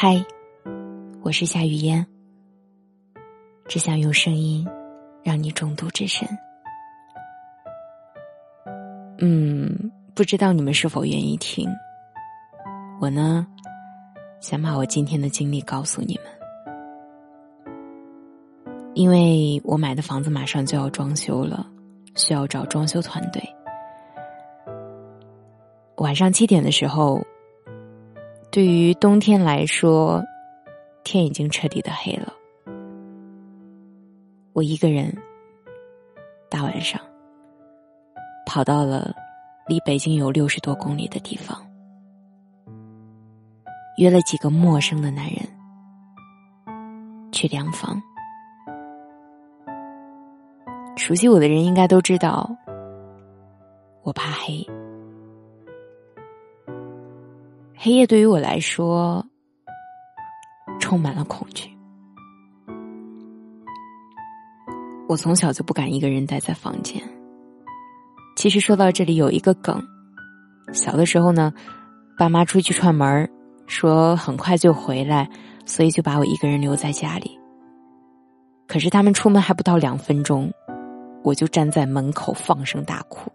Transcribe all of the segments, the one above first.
嗨，我是夏雨嫣，只想用声音让你中毒至深。嗯，不知道你们是否愿意听？我呢，想把我今天的经历告诉你们，因为我买的房子马上就要装修了，需要找装修团队。晚上七点的时候。对于冬天来说，天已经彻底的黑了。我一个人，大晚上跑到了离北京有六十多公里的地方，约了几个陌生的男人去量房。熟悉我的人应该都知道，我怕黑。黑夜对于我来说，充满了恐惧。我从小就不敢一个人待在房间。其实说到这里有一个梗，小的时候呢，爸妈出去串门说很快就回来，所以就把我一个人留在家里。可是他们出门还不到两分钟，我就站在门口放声大哭，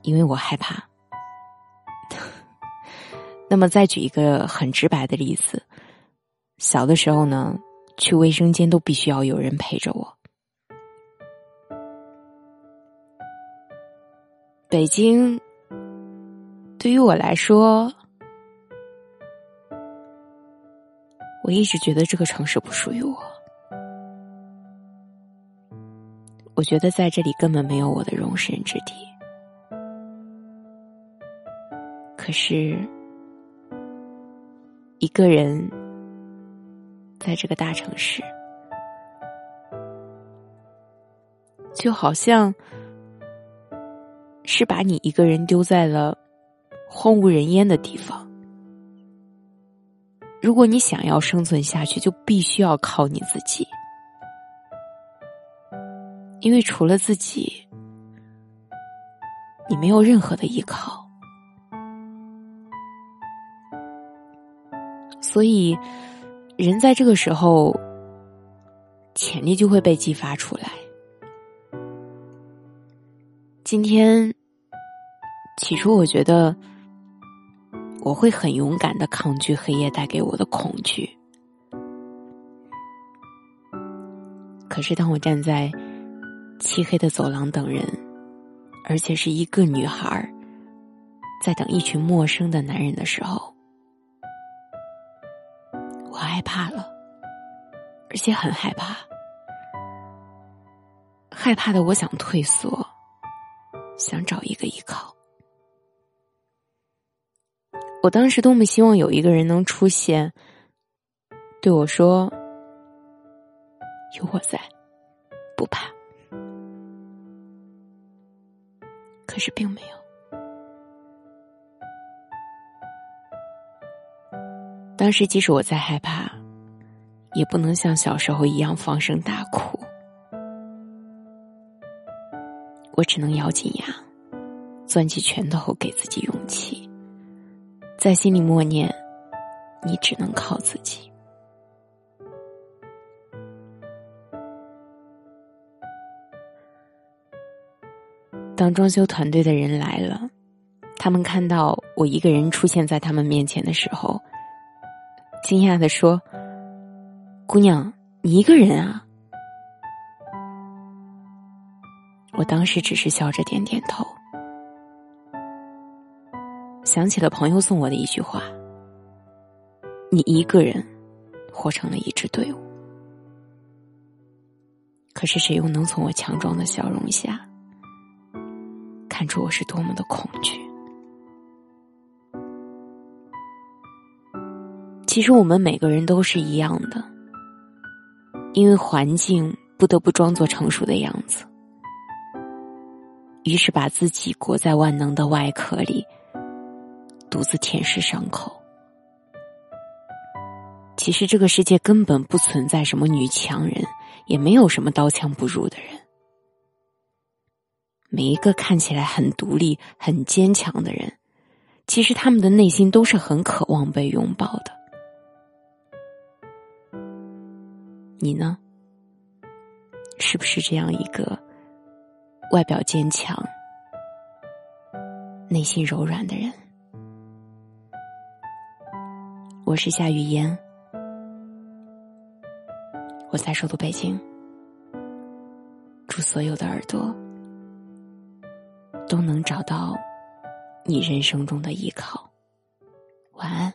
因为我害怕。那么，再举一个很直白的例子，小的时候呢，去卫生间都必须要有人陪着我。北京对于我来说，我一直觉得这个城市不属于我，我觉得在这里根本没有我的容身之地。可是。一个人在这个大城市，就好像是把你一个人丢在了荒无人烟的地方。如果你想要生存下去，就必须要靠你自己，因为除了自己，你没有任何的依靠。所以，人在这个时候，潜力就会被激发出来。今天，起初我觉得我会很勇敢的抗拒黑夜带给我的恐惧，可是当我站在漆黑的走廊等人，而且是一个女孩在等一群陌生的男人的时候。怕了，而且很害怕，害怕的我想退缩，想找一个依靠。我当时多么希望有一个人能出现，对我说：“有我在，不怕。”可是并没有。当时即使我再害怕，也不能像小时候一样放声大哭。我只能咬紧牙，攥起拳头给自己勇气，在心里默念：“你只能靠自己。”当装修团队的人来了，他们看到我一个人出现在他们面前的时候。惊讶的说：“姑娘，你一个人啊？”我当时只是笑着点点头，想起了朋友送我的一句话：“你一个人活成了一支队伍。”可是谁又能从我强壮的笑容下看出我是多么的恐惧？其实我们每个人都是一样的，因为环境不得不装作成熟的样子，于是把自己裹在万能的外壳里，独自舔舐伤口。其实这个世界根本不存在什么女强人，也没有什么刀枪不入的人。每一个看起来很独立、很坚强的人，其实他们的内心都是很渴望被拥抱的。你呢？是不是这样一个外表坚强、内心柔软的人？我是夏雨嫣，我在首都北京，祝所有的耳朵都能找到你人生中的依靠。晚安。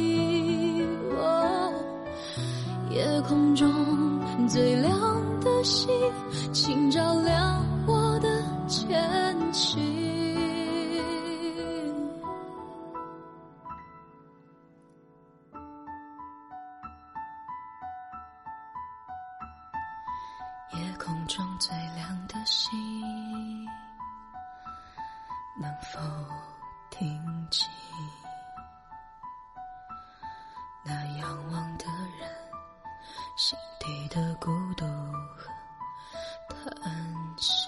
夜空中最亮的星请照亮我的前行。夜空中最亮的星能否听清那仰望的人？心底的孤独和叹息